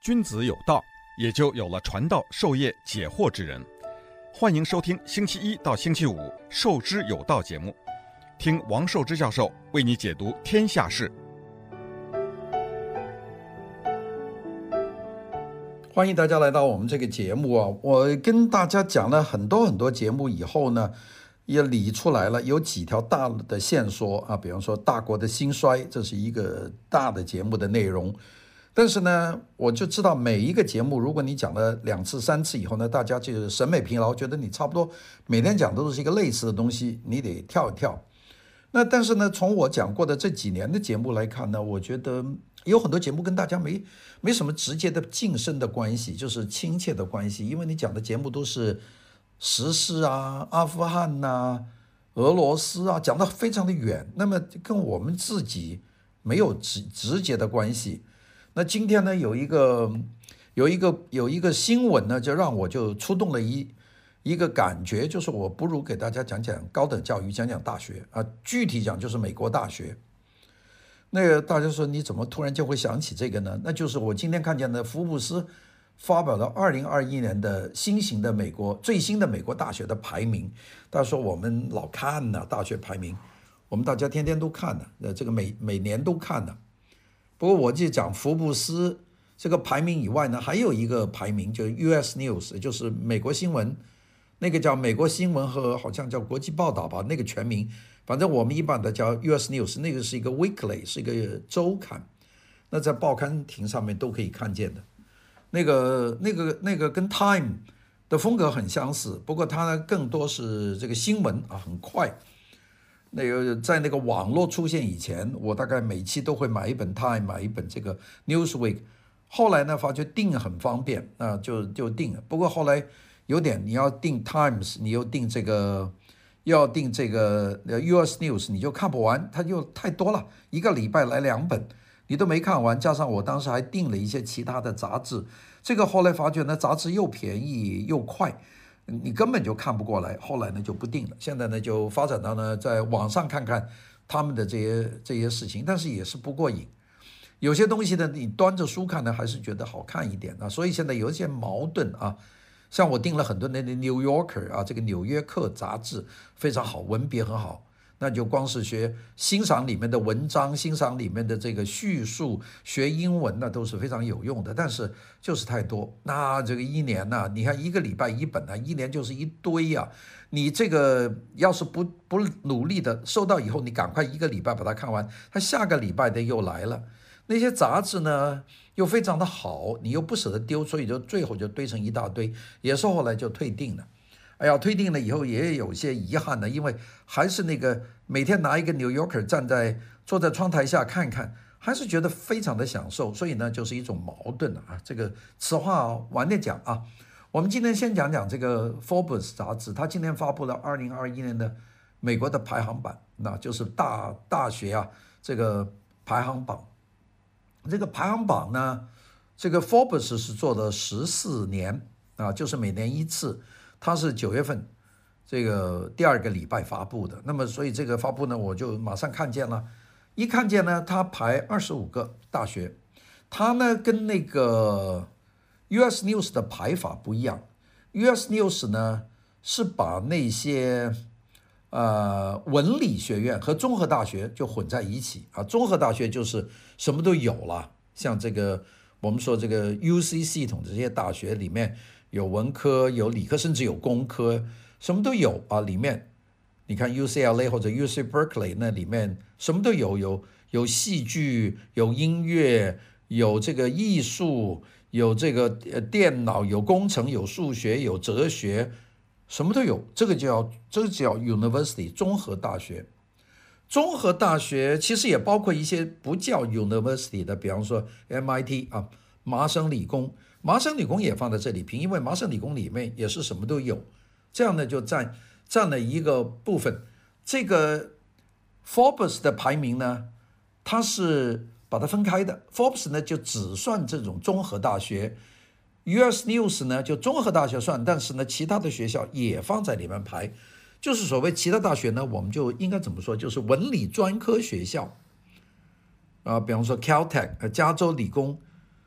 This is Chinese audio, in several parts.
君子有道，也就有了传道授业解惑之人。欢迎收听星期一到星期五《授之有道》节目，听王寿之教授为你解读天下事。欢迎大家来到我们这个节目啊！我跟大家讲了很多很多节目以后呢，也理出来了有几条大的线索啊，比方说大国的兴衰，这是一个大的节目的内容。但是呢，我就知道每一个节目，如果你讲了两次、三次以后呢，大家就审美疲劳，觉得你差不多每天讲的都是一个类似的东西，你得跳一跳。那但是呢，从我讲过的这几年的节目来看呢，我觉得有很多节目跟大家没没什么直接的近身的关系，就是亲切的关系，因为你讲的节目都是时事啊、阿富汗呐、俄罗斯啊，讲得非常的远，那么跟我们自己没有直直接的关系。那今天呢，有一个有一个有一个新闻呢，就让我就触动了一一个感觉，就是我不如给大家讲讲高等教育，讲讲大学啊，具体讲就是美国大学。那个大家说你怎么突然就会想起这个呢？那就是我今天看见的福布斯发表了二零二一年的新型的美国最新的美国大学的排名。大家说我们老看呢，大学排名，我们大家天天都看的，呃，这个每每年都看的。不过我就讲福布斯这个排名以外呢，还有一个排名，就是 U.S. News，就是美国新闻，那个叫美国新闻和好像叫国际报道吧，那个全名，反正我们一般的叫 U.S. News，那个是一个 weekly，是一个周刊，那在报刊亭上面都可以看见的，那个那个那个跟 Time 的风格很相似，不过它呢更多是这个新闻啊，很快。那个在那个网络出现以前，我大概每期都会买一本《Time》，买一本这个《Newsweek》。后来呢，发觉订很方便，啊，就就订了。不过后来有点，你要订《Times》，你又订这个，要订这个《U.S. News》，你就看不完，它就太多了，一个礼拜来两本，你都没看完。加上我当时还订了一些其他的杂志，这个后来发觉呢，杂志又便宜又快。你根本就看不过来，后来呢就不定了。现在呢就发展到呢在网上看看他们的这些这些事情，但是也是不过瘾。有些东西呢你端着书看呢还是觉得好看一点啊。所以现在有一些矛盾啊，像我订了很多那的《New Yorker》啊，这个《纽约客》杂志非常好，文笔很好。那就光是学欣赏里面的文章，欣赏里面的这个叙述，学英文那都是非常有用的。但是就是太多，那这个一年呢、你看一个礼拜一本呢、啊，一年就是一堆呀、你这个要是不不努力的收到以后，你赶快一个礼拜把它看完，它下个礼拜的又来了。那些杂志呢又非常的好，你又不舍得丢，所以就最后就堆成一大堆，也是后来就退订了。哎呀，退订了以后也有些遗憾的，因为还是那个每天拿一个《New Yorker》站在坐在窗台下看看，还是觉得非常的享受，所以呢，就是一种矛盾啊。这个此话晚点讲啊。我们今天先讲讲这个《Forbes》杂志，它今天发布了二零二一年的美国的排行榜，那就是大大学啊这个排行榜。这个排行榜呢，这个《Forbes》是做了十四年啊，就是每年一次。它是九月份这个第二个礼拜发布的，那么所以这个发布呢，我就马上看见了，一看见呢，它排二十五个大学，它呢跟那个 U.S. News 的排法不一样，U.S. News 呢是把那些呃文理学院和综合大学就混在一起啊，综合大学就是什么都有了，像这个我们说这个 U.C. 系统这些大学里面。有文科，有理科，甚至有工科，什么都有啊！里面，你看 UCLA 或者 UC Berkeley 那里面什么都有，有有戏剧，有音乐，有这个艺术，有这个呃电脑，有工程，有数学，有哲学，什么都有。这个叫这个叫 University 综合大学。综合大学其实也包括一些不叫 University 的，比方说 MIT 啊，麻省理工。麻省理工也放在这里评，因为麻省理工里面也是什么都有，这样呢就占占了一个部分。这个 Forbes 的排名呢，它是把它分开的。Forbes 呢就只算这种综合大学，US News 呢就综合大学算，但是呢其他的学校也放在里面排，就是所谓其他大学呢，我们就应该怎么说，就是文理专科学校啊，比方说 Caltech 呃加州理工。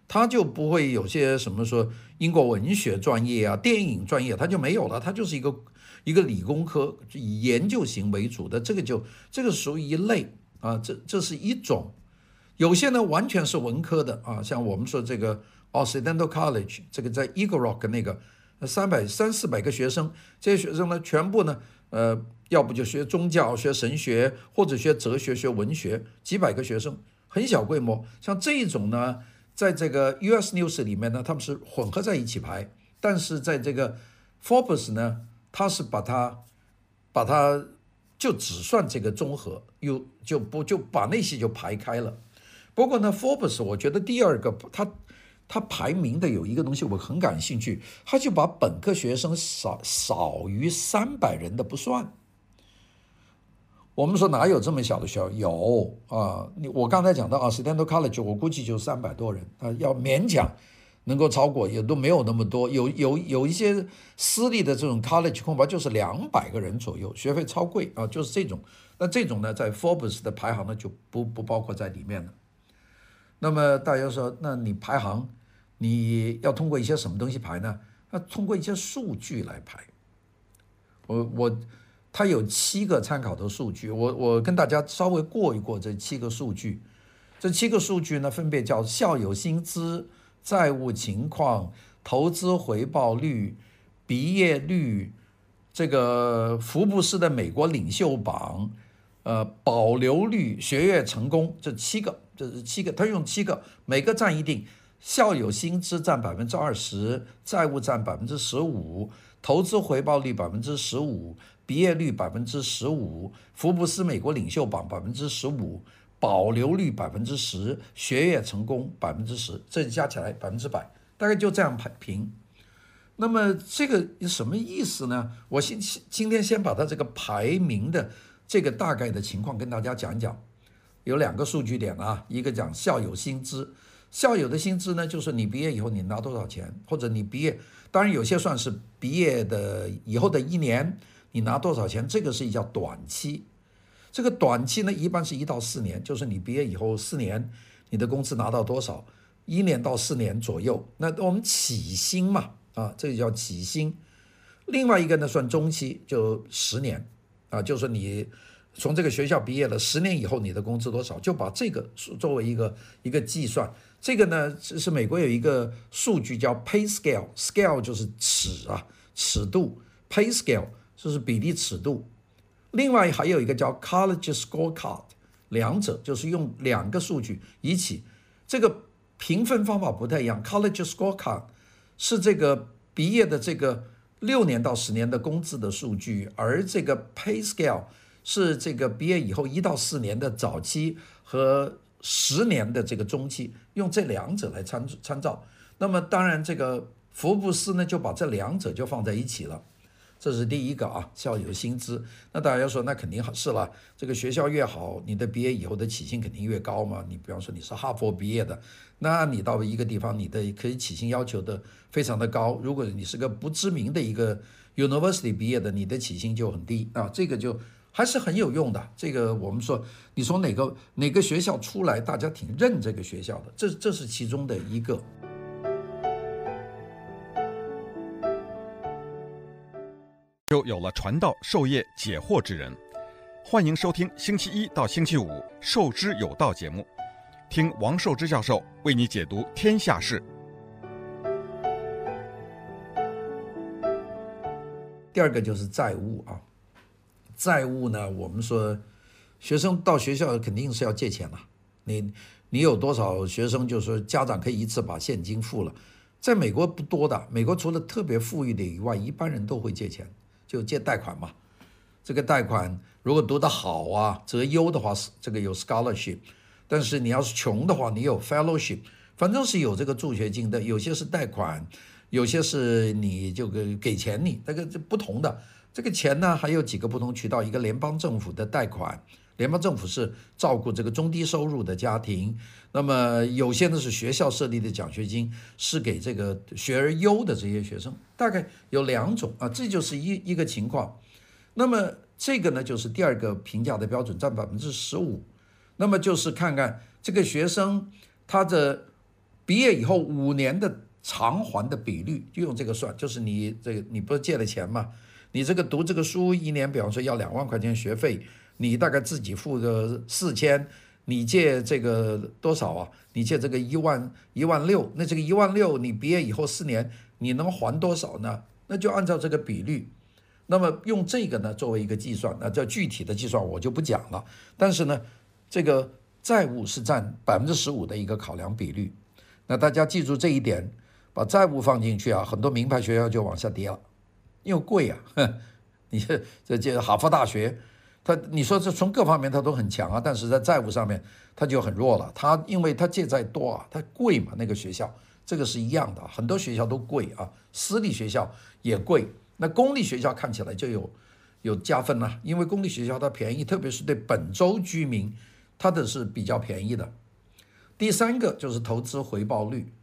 他就不会有些什么说英国文学专业啊、电影专业，他就没有了，他就是一个一个理工科，以研究型为主的，这个就这个属于一类啊，这这是一种。有些呢完全是文科的啊，像我们说这个 Occidental College，这个在 Eagle Rock 那个三百三四百个学生，这些学生呢全部呢，呃，要不就学宗教、学神学，或者学哲学、学文学，几百个学生，很小规模。像这一种呢，在这个 US News 里面呢，他们是混合在一起排，但是在这个 Forbes 呢，他是把它把它就只算这个综合，又就不就把那些就排开了。不过呢，Forbes 我觉得第二个他他排名的有一个东西我很感兴趣，他就把本科学生少少于三百人的不算。我们说哪有这么小的学校？有啊，你我刚才讲到啊，standard College 我估计就三百多人啊，要勉强能够超过也都没有那么多。有有有一些私立的这种 college 恐怕就是两百个人左右，学费超贵啊，就是这种。那这种呢，在 Forbes 的排行呢就不不包括在里面了。那么大家说，那你排行，你要通过一些什么东西排呢？那通过一些数据来排。我我，它有七个参考的数据，我我跟大家稍微过一过这七个数据。这七个数据呢，分别叫校友薪资、债务情况、投资回报率、毕业率、这个福布斯的美国领袖榜。呃，保留率、学业成功这七个，这是七个，他用七个，每个占一定，校友薪资占百分之二十，债务占百分之十五，投资回报率百分之十五，毕业率百分之十五，福布斯美国领袖榜百分之十五，保留率百分之十，学业成功百分之十，这加起来百分之百，大概就这样排评。那么这个什么意思呢？我先今天先把它这个排名的。这个大概的情况跟大家讲讲，有两个数据点啊，一个讲校友薪资，校友的薪资呢，就是你毕业以后你拿多少钱，或者你毕业，当然有些算是毕业的以后的一年你拿多少钱，这个是叫短期，这个短期呢一般是一到四年，就是你毕业以后四年你的工资拿到多少，一年到四年左右，那我们起薪嘛，啊，这个叫起薪，另外一个呢算中期，就十年。啊，就是你从这个学校毕业了十年以后，你的工资多少？就把这个作为一个一个计算。这个呢，是美国有一个数据叫 pay scale，scale 就是尺啊，尺度，pay scale 就是比例尺度。另外还有一个叫 college scorecard，两者就是用两个数据一起。这个评分方法不太一样，college scorecard 是这个毕业的这个。六年到十年的工资的数据，而这个 pay scale 是这个毕业以后一到四年的早期和十年的这个中期，用这两者来参参照。那么当然，这个福布斯呢就把这两者就放在一起了。这是第一个啊，校友薪资。那大家说，那肯定是了。这个学校越好，你的毕业以后的起薪肯定越高嘛。你比方说你是哈佛毕业的，那你到一个地方，你的可以起薪要求的非常的高。如果你是个不知名的一个 university 毕业的，你的起薪就很低啊。这个就还是很有用的。这个我们说，你从哪个哪个学校出来，大家挺认这个学校的，这这是其中的一个。就有了传道授业解惑之人，欢迎收听星期一到星期五《授之有道》节目，听王寿之教授为你解读天下事。第二个就是债务啊，债务呢，我们说学生到学校肯定是要借钱了，你你有多少学生就是说家长可以一次把现金付了，在美国不多的，美国除了特别富裕的以外，一般人都会借钱。就借贷款嘛，这个贷款如果读得好啊，择优的话是这个有 scholarship，但是你要是穷的话，你有 fellowship，反正是有这个助学金的。有些是贷款，有些是你就给给钱你，这个这不同的。这个钱呢还有几个不同渠道，一个联邦政府的贷款，联邦政府是照顾这个中低收入的家庭，那么有些呢是学校设立的奖学金，是给这个学而优的这些学生。大概有两种啊，这就是一一个情况。那么这个呢，就是第二个评价的标准，占百分之十五。那么就是看看这个学生他的毕业以后五年的偿还的比率，就用这个算，就是你这个你不是借了钱吗？你这个读这个书一年，比方说要两万块钱学费，你大概自己付个四千，你借这个多少啊？你借这个一万一万六，那这个一万六你毕业以后四年你能还多少呢？那就按照这个比率，那么用这个呢作为一个计算，那这具体的计算我就不讲了。但是呢，这个债务是占百分之十五的一个考量比率。那大家记住这一点，把债务放进去啊，很多名牌学校就往下跌了，又贵啊。哼，你这这这哈佛大学，它你说这从各方面它都很强啊，但是在债务上面它就很弱了。它因为它借债多啊，它贵嘛，那个学校这个是一样的，很多学校都贵啊，私立学校也贵。那公立学校看起来就有有加分了，因为公立学校它便宜，特别是对本州居民，它的是比较便宜的。第三个就是投资回报率，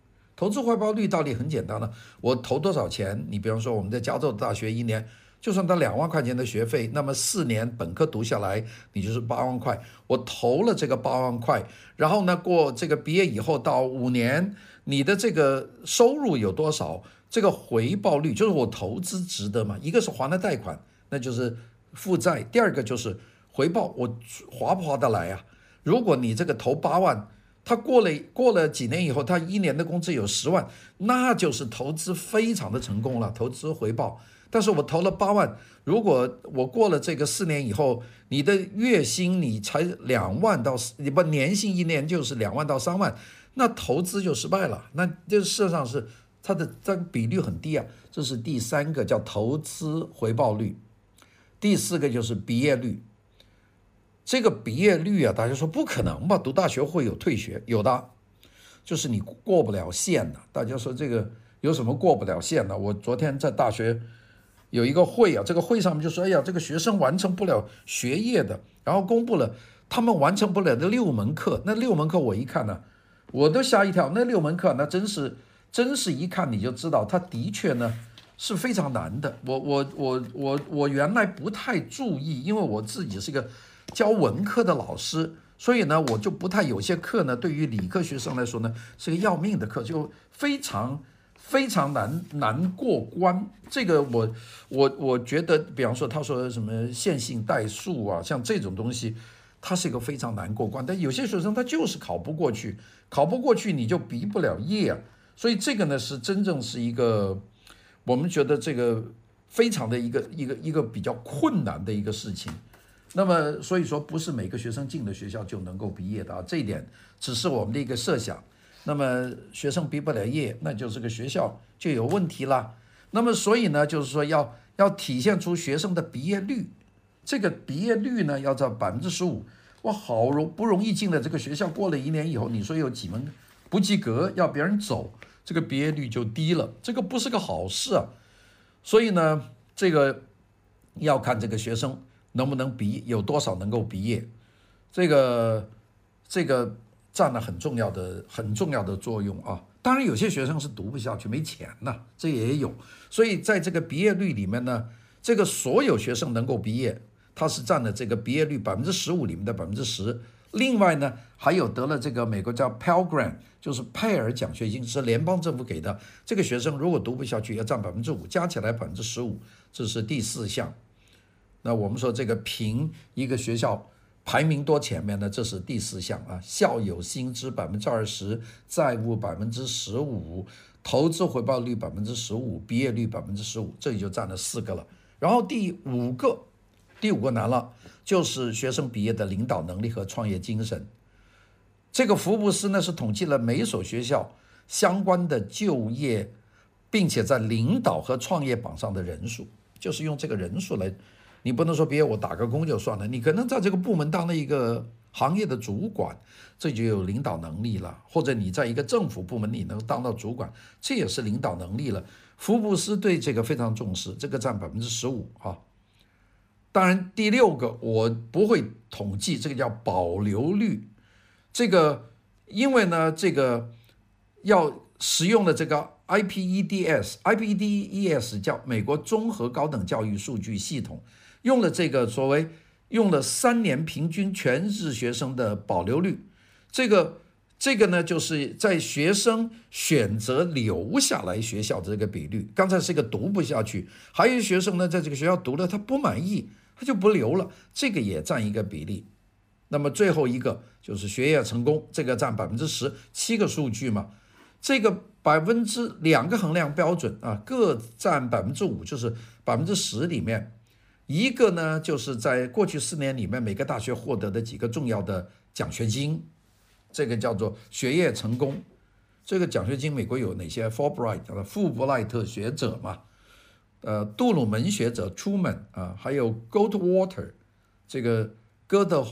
投资回报率道理很简单了，我投多少钱？你比方说我们在加州大学一年，就算他两万块钱的学费，那么四年本科读下来，你就是八万块。我投了这个八万块，然后呢，过这个毕业以后到五年，你的这个收入有多少？这个回报率就是我投资值得嘛？一个是还了贷款，那就是负债；第二个就是回报，我划不划得来啊？如果你这个投八万。他过了过了几年以后，他一年的工资有十万，那就是投资非常的成功了，投资回报。但是我投了八万，如果我过了这个四年以后，你的月薪你才两万到你不年薪一年就是两万到三万，那投资就失败了。那这事实上是它的这比率很低啊。这是第三个叫投资回报率，第四个就是毕业率。这个毕业率啊，大家说不可能吧？读大学会有退学，有的，就是你过不了线的。大家说这个有什么过不了线的？我昨天在大学有一个会啊，这个会上面就说，哎呀，这个学生完成不了学业的，然后公布了他们完成不了的六门课。那六门课我一看呢，我都吓一跳。那六门课那真是，真是一看你就知道，他的确呢是非常难的。我我我我我原来不太注意，因为我自己是个。教文科的老师，所以呢，我就不太有些课呢，对于理科学生来说呢，是个要命的课，就非常非常难难过关。这个我我我觉得，比方说他说什么线性代数啊，像这种东西，它是一个非常难过关。但有些学生他就是考不过去，考不过去你就毕不了业啊。所以这个呢，是真正是一个我们觉得这个非常的一个一个一个比较困难的一个事情。那么，所以说不是每个学生进的学校就能够毕业的啊，这一点只是我们的一个设想。那么学生毕不了业，那就是个学校就有问题了。那么所以呢，就是说要要体现出学生的毕业率，这个毕业率呢要在百分之十五。哇，好容不容易进了这个学校，过了一年以后，你说有几门不及格，要别人走，这个毕业率就低了，这个不是个好事啊。所以呢，这个要看这个学生。能不能毕？有多少能够毕业？这个这个占了很重要的很重要的作用啊！当然，有些学生是读不下去，没钱呐，这也有。所以在这个毕业率里面呢，这个所有学生能够毕业，它是占了这个毕业率百分之十五里面的百分之十。另外呢，还有得了这个美国叫 Pell Grant，就是佩尔奖学金，是联邦政府给的。这个学生如果读不下去，要占百分之五，加起来百分之十五，这是第四项。那我们说这个评一个学校排名多前面呢？这是第四项啊，校友薪资百分之二十，债务百分之十五，投资回报率百分之十五，毕业率百分之十五，这里就占了四个了。然后第五个，第五个难了，就是学生毕业的领导能力和创业精神。这个福布斯呢是统计了每所学校相关的就业，并且在领导和创业榜上的人数，就是用这个人数来。你不能说别我打个工就算了，你可能在这个部门当了一个行业的主管，这就有领导能力了；或者你在一个政府部门，你能当到主管，这也是领导能力了。福布斯对这个非常重视，这个占百分之十五啊。当然，第六个我不会统计，这个叫保留率。这个因为呢，这个要使用的这个 IPEDS，IPEDS 叫美国综合高等教育数据系统。用了这个所谓用了三年平均全日制学生的保留率，这个这个呢，就是在学生选择留下来学校的这个比率。刚才是一个读不下去，还有学生呢，在这个学校读了他不满意，他就不留了，这个也占一个比例。那么最后一个就是学业成功，这个占百分之十七个数据嘛，这个百分之两个衡量标准啊，各占百分之五，就是百分之十里面，一个呢就是在过去四年里面每个大学获得的几个重要的奖学金。这个叫做学业成功，这个奖学金美国有哪些？Fulbright 叫做富布莱特学者嘛，呃，杜鲁门学者 Truman 啊，还有 Goldwater 这个哥德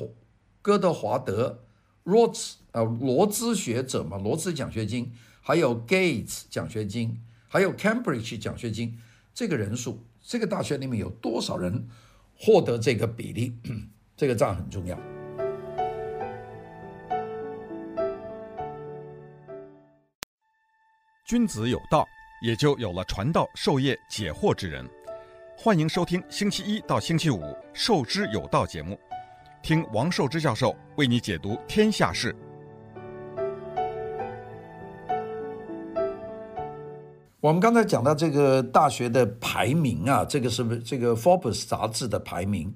哥德华德 Rhodes 啊罗兹学者嘛，罗兹奖学金，还有 Gates 奖学金，还有 Cambridge 奖学金，这个人数，这个大学里面有多少人获得这个比例？这个账很重要。君子有道，也就有了传道授业解惑之人。欢迎收听星期一到星期五《授之有道》节目，听王寿之教授为你解读天下事。我们刚才讲到这个大学的排名啊，这个是不是这个 Forbes 杂志的排名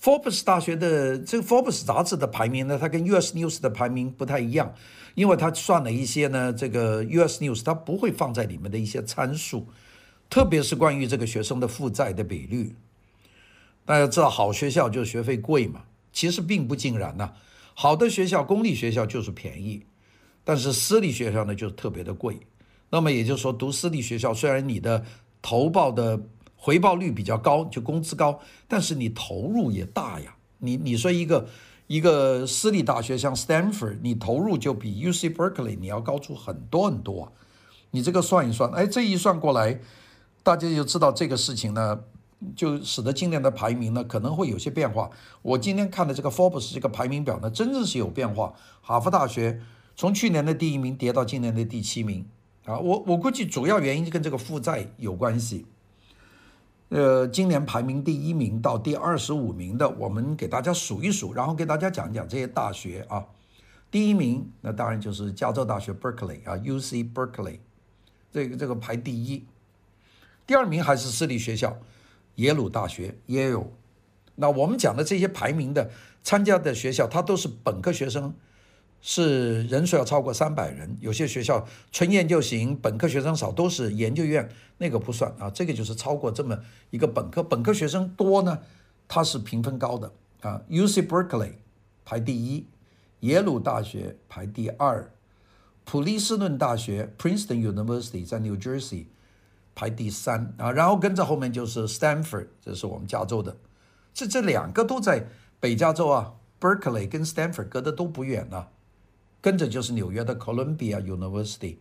？Forbes 大学的这个 Forbes 杂志的排名呢，它跟 US News 的排名不太一样。因为他算了一些呢，这个 U.S. News 他不会放在里面的一些参数，特别是关于这个学生的负债的比率。大家知道，好学校就是学费贵嘛，其实并不尽然呐。好的学校，公立学校就是便宜，但是私立学校呢就是特别的贵。那么也就是说，读私立学校虽然你的投报的回报率比较高，就工资高，但是你投入也大呀。你你说一个。一个私立大学像 Stanford，你投入就比 UC Berkeley 你要高出很多很多。你这个算一算，哎，这一算过来，大家就知道这个事情呢，就使得今年的排名呢可能会有些变化。我今天看的这个 Forbes 这个排名表呢，真的是有变化。哈佛大学从去年的第一名跌到今年的第七名啊，我我估计主要原因就跟这个负债有关系。呃，今年排名第一名到第二十五名的，我们给大家数一数，然后给大家讲讲这些大学啊。第一名，那当然就是加州大学 Berkeley 啊，UC Berkeley，这个这个排第一。第二名还是私立学校，耶鲁大学 Yale。那我们讲的这些排名的参加的学校，它都是本科学生。是人数要超过三百人，有些学校纯研就行，本科学生少，都是研究院，那个不算啊。这个就是超过这么一个本科，本科学生多呢，它是评分高的啊。UC Berkeley 排第一，耶鲁大学排第二，普利斯顿大学 Princeton University 在 New Jersey 排第三啊，然后跟着后面就是 Stanford，这是我们加州的，这这两个都在北加州啊，Berkeley 跟 Stanford 隔得都不远啊。跟着就是纽约的 Columbia University，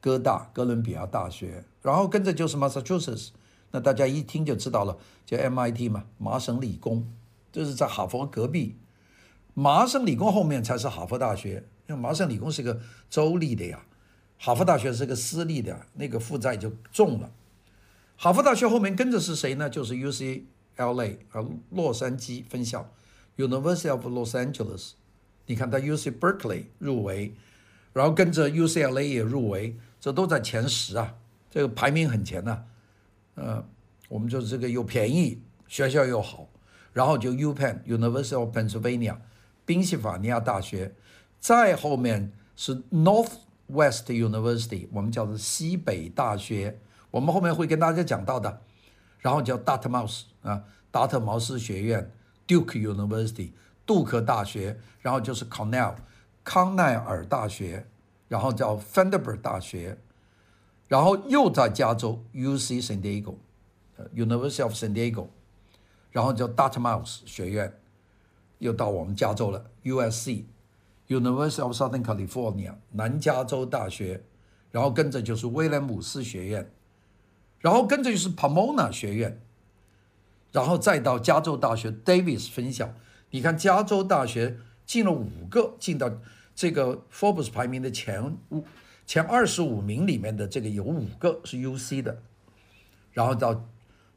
哥大哥伦比亚大学，然后跟着就是 Massachusetts，那大家一听就知道了，叫 MIT 嘛，麻省理工，这是在哈佛隔壁，麻省理工后面才是哈佛大学，因为麻省理工是个州立的呀，哈佛大学是个私立的，那个负债就重了。哈佛大学后面跟着是谁呢？就是 UCLA 啊，洛杉矶分校，University of Los Angeles。你看他 UC Berkeley 入围，然后跟着 UCLA 也入围，这都在前十啊，这个排名很前呐、啊。呃，我们就这个又便宜，学校又好，然后就 UPenn University of Pennsylvania 宾夕法尼亚大学，再后面是 Northwest University，我们叫做西北大学，我们后面会跟大家讲到的，然后叫 Dartmouth 啊，达特茅斯学院 Duke University。杜克大学，然后就是 Cornell 康奈尔大学，然后叫 Vanderbilt 大学，然后又在加州 UC San Diego，University of San Diego，然后叫 Dartmouth 学院，又到我们加州了 USC University of Southern California 南加州大学，然后跟着就是威廉姆斯学院，然后跟着就是 Pomona 学院，然后再到加州大学 Davis 分校。你看，加州大学进了五个，进到这个 Forbes 排名的前五、前二十五名里面的这个有五个是 UC 的，然后到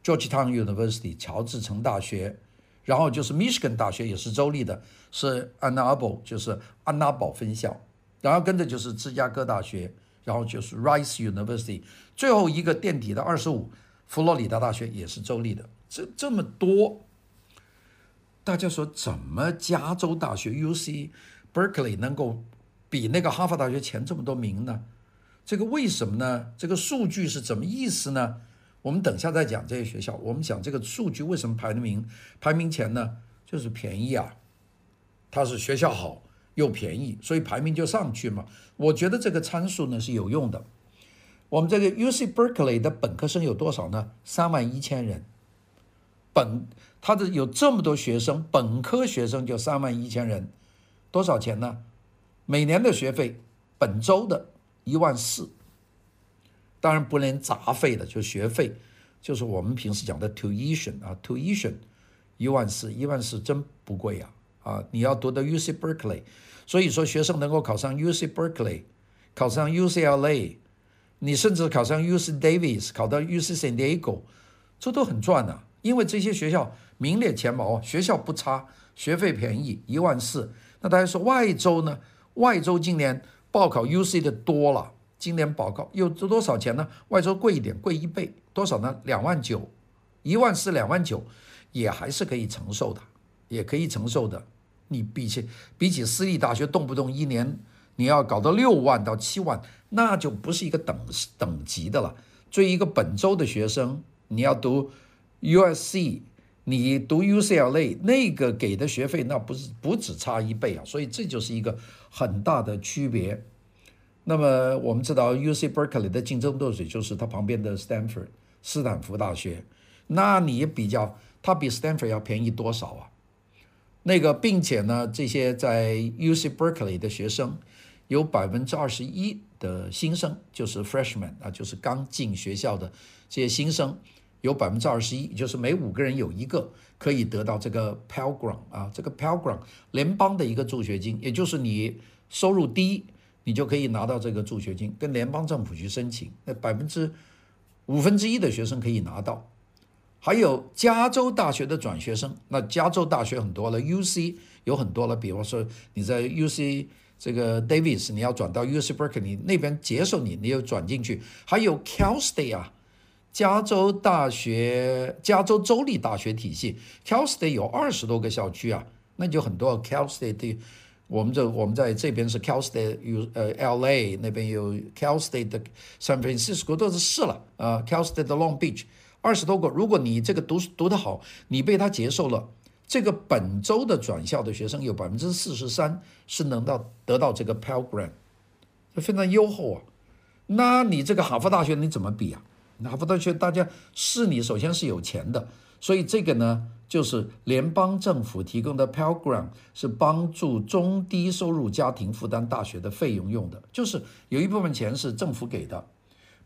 Georgetown University 乔治城大学，然后就是 Michigan 大学也是州立的，是 Ann Arbor 就是安娜堡分校，然后跟着就是芝加哥大学，然后就是 Rice University，最后一个垫底的二十五，佛罗里达大学也是州立的。这这么多，大家说怎么加州大学 UC Berkeley 能够比那个哈佛大学前这么多名呢？这个为什么呢？这个数据是怎么意思呢？我们等下再讲这些学校。我们讲这个数据为什么排名排名前呢？就是便宜啊，它是学校好又便宜，所以排名就上去嘛。我觉得这个参数呢是有用的。我们这个 UC Berkeley 的本科生有多少呢？三万一千人。本他的有这么多学生，本科学生就三万一千人，多少钱呢？每年的学费，本州的。一万四，当然不连杂费的，就学费，就是我们平时讲的 tuition 啊，tuition 一万四，一万四真不贵啊啊！你要读的 UC Berkeley，所以说学生能够考上 UC Berkeley，考上 UCLA，你甚至考上 UC Davis，考到 UC San Diego，这都很赚啊，因为这些学校名列前茅，学校不差，学费便宜，一万四。那大家说外州呢？外州今年。报考 UC 的多了，今年报考又值多少钱呢？外州贵一点，贵一倍，多少呢？两万九，一万四两万九，也还是可以承受的，也可以承受的。你比起比起私立大学，动不动一年你要搞到六万到七万，那就不是一个等等级的了。作为一个本州的学生，你要读 USC，你读 UCLA，那个给的学费那不是不只差一倍啊，所以这就是一个。很大的区别。那么我们知道，UC Berkeley 的竞争对手就是它旁边的 Stanford 斯坦福大学。那你比较，它比 Stanford 要便宜多少啊？那个，并且呢，这些在 UC Berkeley 的学生有百分之二十一的新生，就是 Freshman 啊，就是刚进学校的这些新生，有百分之二十一，就是每五个人有一个。可以得到这个 Pell Grant 啊，这个 Pell Grant 联邦的一个助学金，也就是你收入低，你就可以拿到这个助学金，跟联邦政府去申请。那百分之五分之一的学生可以拿到。还有加州大学的转学生，那加州大学很多了，UC 有很多了。比方说你在 UC 这个 Davis，你要转到 UC Berkeley，那边接受你，你又转进去。还有 Cal State 啊。加州大学，加州州立大学体系，Cal State 有二十多个校区啊，那就很多。Cal State 的，我们这我们在这边是 Cal State 有呃 LA 那边有 Cal State 的 San Francisco 都是市了啊，Cal State 的 Long Beach 二十多个。如果你这个读读得好，你被他接受了，这个本州的转校的学生有百分之四十三是能到得到这个 Pell Grant，非常优厚啊。那你这个哈佛大学你怎么比啊？哈佛大学，大家是你首先是有钱的，所以这个呢，就是联邦政府提供的 Pell Grant 是帮助中低收入家庭负担大学的费用用的，就是有一部分钱是政府给的，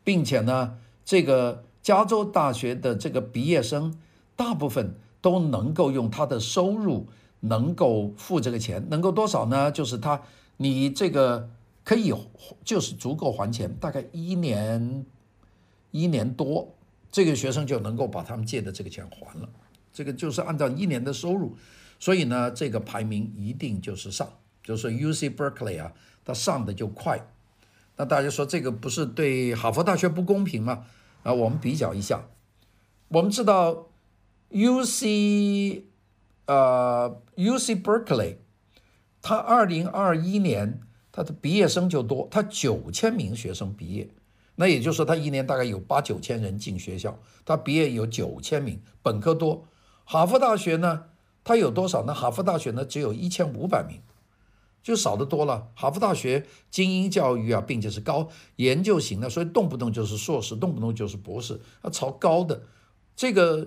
并且呢，这个加州大学的这个毕业生大部分都能够用他的收入能够付这个钱，能够多少呢？就是他你这个可以就是足够还钱，大概一年。一年多，这个学生就能够把他们借的这个钱还了。这个就是按照一年的收入，所以呢，这个排名一定就是上，就是 UC Berkeley 啊，它上的就快。那大家说这个不是对哈佛大学不公平吗？啊，我们比较一下，我们知道 UC 呃 UC Berkeley，它二零二一年它的毕业生就多，它九千名学生毕业。那也就是说，他一年大概有八九千人进学校，他毕业有九千名，本科多。哈佛大学呢，他有多少呢？哈佛大学呢，只有一千五百名，就少得多了。哈佛大学精英教育啊，并且是高研究型的，所以动不动就是硕士，动不动就是博士，他朝高的。这个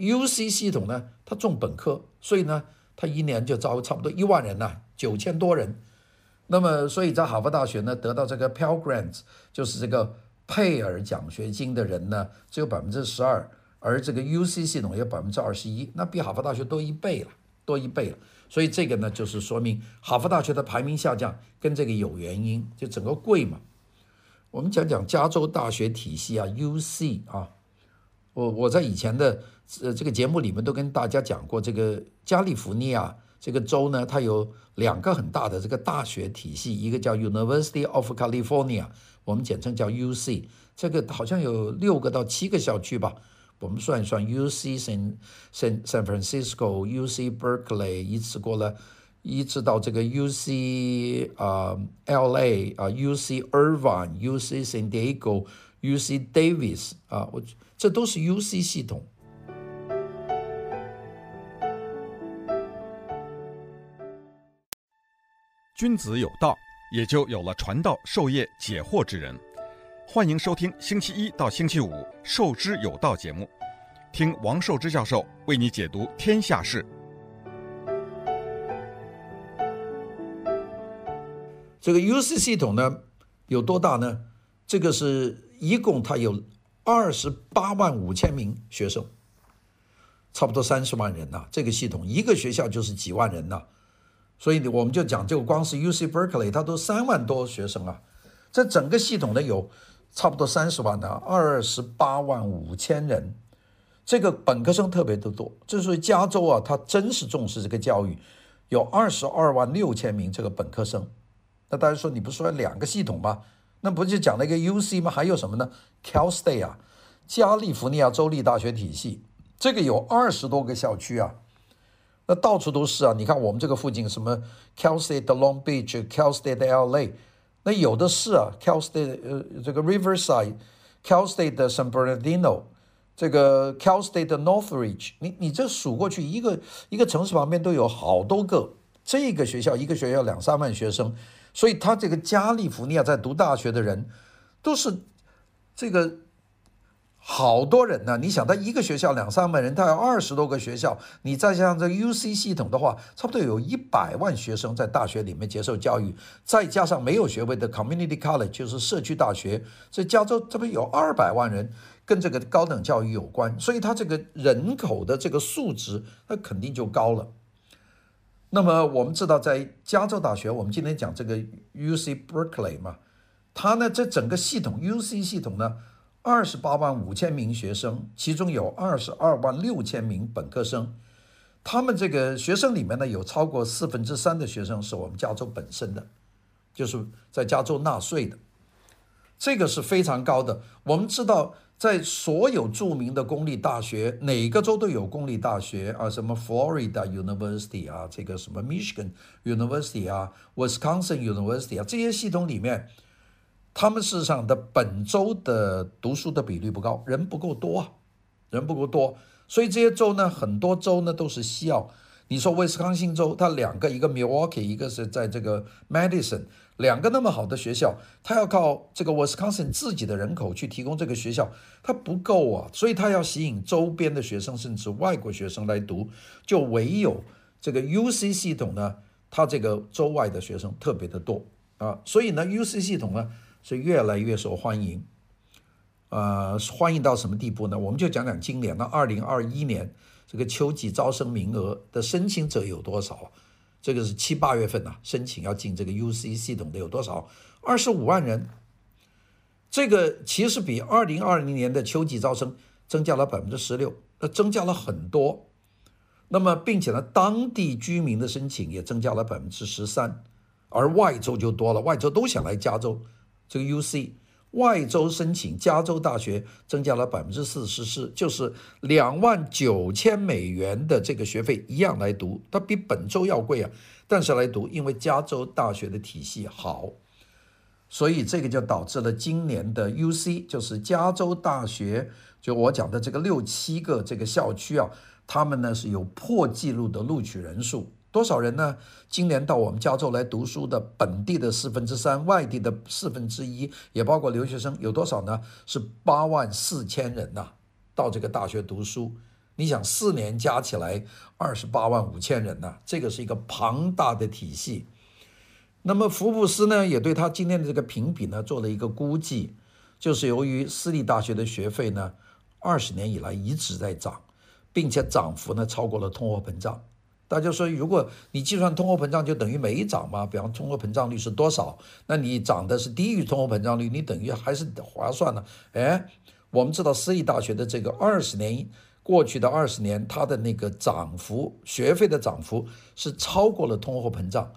UC 系统呢，它重本科，所以呢，它一年就招差不多一万人呐，九千多人。那么，所以在哈佛大学呢，得到这个 Pell Grants，就是这个。佩尔奖学金的人呢，只有百分之十二，而这个 UC 系统有百分之二十一，那比哈佛大学多一倍了，多一倍了。所以这个呢，就是说明哈佛大学的排名下降跟这个有原因，就整个贵嘛。我们讲讲加州大学体系啊，UC 啊，我我在以前的呃这个节目里面都跟大家讲过，这个加利福尼亚这个州呢，它有两个很大的这个大学体系，一个叫 University of California，我们简称叫 UC，这个好像有六个到七个校区吧。我们算一算，UC San San San Francisco，UC Berkeley，一直过了，一直到这个 UC 啊、LA 啊、uh,，UC Irvine，UC San Diego，UC Davis 啊，我这都是 UC 系统。君子有道，也就有了传道授业解惑之人。欢迎收听星期一到星期五《授之有道》节目，听王寿之教授为你解读天下事。这个 UC 系统呢有多大呢？这个是一共它有二十八万五千名学生，差不多三十万人呐。这个系统一个学校就是几万人呐，所以我们就讲，这个光是 UC Berkeley 它都三万多学生啊。这整个系统呢有。差不多三十万的二十八万五千人，这个本科生特别的多。这所以加州啊，它真是重视这个教育，有二十二万六千名这个本科生。那大家说，你不是说两个系统吗？那不就讲了一个 UC 吗？还有什么呢？Cal State 啊，加利福尼亚州立大学体系，这个有二十多个校区啊，那到处都是啊。你看我们这个附近什么 Cal State Long Beach，Cal State LA。那有的是啊，Cal State 呃，这个 Riverside，Cal State 的 San Bernardino，这个 Cal State 的 Northridge，你你这数过去，一个一个城市旁边都有好多个，这个学校一个学校两三万学生，所以他这个加利福尼亚在读大学的人，都是这个。好多人呢，你想他一个学校两三万人，他有二十多个学校，你再加上这 UC 系统的话，差不多有一百万学生在大学里面接受教育，再加上没有学位的 Community College，就是社区大学，所以加州这边有二百万人跟这个高等教育有关，所以他这个人口的这个数值，那肯定就高了。那么我们知道，在加州大学，我们今天讲这个 UC Berkeley 嘛，它呢这整个系统 UC 系统呢。二十八万五千名学生，其中有二十二万六千名本科生。他们这个学生里面呢，有超过四分之三的学生是我们加州本身的，就是在加州纳税的。这个是非常高的。我们知道，在所有著名的公立大学，哪个州都有公立大学啊，什么 Florida University 啊，这个什么 Michigan University 啊，Wisconsin University 啊，这些系统里面。他们事实上的本州的读书的比率不高，人不够多啊，人不够多，所以这些州呢，很多州呢都是西澳。你说威斯康星州，它两个，一个 Milwaukee，一个是在这个 Madison，两个那么好的学校，它要靠这个威斯康星自己的人口去提供这个学校，它不够啊，所以它要吸引周边的学生，甚至外国学生来读，就唯有这个 UC 系统呢，它这个州外的学生特别的多啊，所以呢，UC 系统呢。是越来越受欢迎，呃，欢迎到什么地步呢？我们就讲讲今年，那二零二一年这个秋季招生名额的申请者有多少？这个是七八月份呐、啊，申请要进这个 UC 系统的有多少？二十五万人，这个其实比二零二零年的秋季招生增加了百分之十六，呃，增加了很多。那么，并且呢，当地居民的申请也增加了百分之十三，而外州就多了，外州都想来加州。这个 UC 外州申请加州大学增加了百分之四十四，就是两万九千美元的这个学费一样来读，它比本州要贵啊，但是来读，因为加州大学的体系好，所以这个就导致了今年的 UC 就是加州大学，就我讲的这个六七个这个校区啊，他们呢是有破纪录的录取人数。多少人呢？今年到我们加州来读书的本地的四分之三，外地的四分之一，也包括留学生，有多少呢？是八万四千人呐，到这个大学读书。你想，四年加起来二十八万五千人呐，这个是一个庞大的体系。那么福布斯呢，也对他今天的这个评比呢做了一个估计，就是由于私立大学的学费呢，二十年以来一直在涨，并且涨幅呢超过了通货膨胀。大家说，如果你计算通货膨胀，就等于没涨嘛？比方通货膨胀率是多少？那你涨的是低于通货膨胀率，你等于还是划算呢？哎，我们知道私立大学的这个二十年过去的二十年，它的那个涨幅，学费的涨幅是超过了通货膨胀，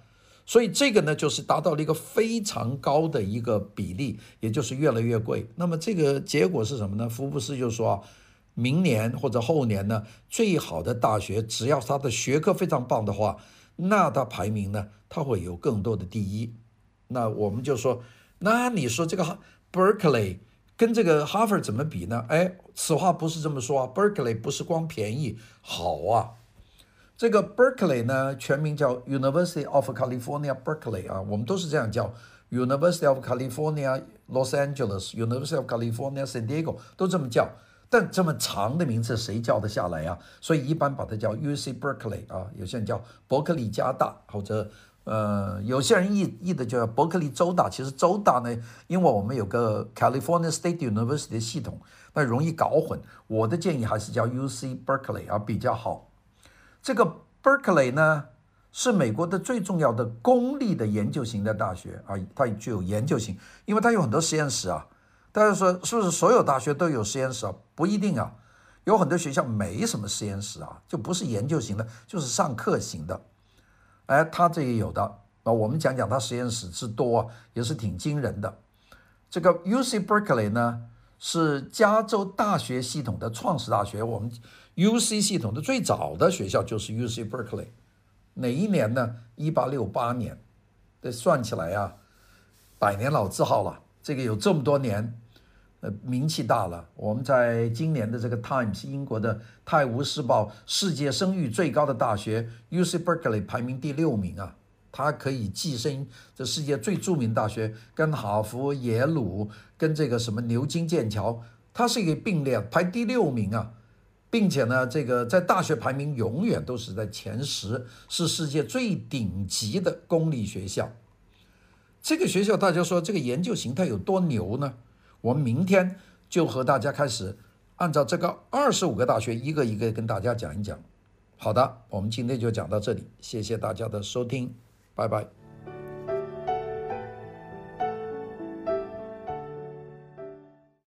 所以这个呢，就是达到了一个非常高的一个比例，也就是越来越贵。那么这个结果是什么呢？福布斯就说，明年或者后年呢，最好的大学，只要它的学科非常棒的话，那它排名呢，它会有更多的第一。那我们就说，那你说这个 Berkeley。跟这个哈佛怎么比呢？哎，此话不是这么说啊。Berkeley 不是光便宜好啊，这个 Berkeley 呢，全名叫 University of California Berkeley 啊，我们都是这样叫 University of California Los Angeles、University of California San Diego 都这么叫，但这么长的名字谁叫得下来啊？所以一般把它叫 UC Berkeley 啊，有些人叫伯克利加大或者。呃，有些人译译的叫伯克利州大，其实州大呢，因为我们有个 California State University 系统，那容易搞混。我的建议还是叫 UC Berkeley 啊比较好。这个 Berkeley 呢，是美国的最重要的公立的研究型的大学啊，它具有研究型，因为它有很多实验室啊。大家说是不是所有大学都有实验室啊？不一定啊，有很多学校没什么实验室啊，就不是研究型的，就是上课型的。哎，他这也有的啊。我们讲讲他实验室之多，也是挺惊人的。这个 UC Berkeley 呢，是加州大学系统的创始大学。我们 UC 系统的最早的学校就是 UC Berkeley。哪一年呢？一八六八年。这算起来啊，百年老字号了。这个有这么多年。名气大了，我们在今年的这个《Times》英国的《泰晤士报》世界声誉最高的大学 UC Berkeley 排名第六名啊，它可以跻身这世界最著名大学，跟哈佛、耶鲁、跟这个什么牛津、剑桥，它是一个并列排第六名啊，并且呢，这个在大学排名永远都是在前十，是世界最顶级的公立学校。这个学校大家说这个研究形态有多牛呢？我们明天就和大家开始，按照这个二十五个大学一个一个跟大家讲一讲。好的，我们今天就讲到这里，谢谢大家的收听，拜拜。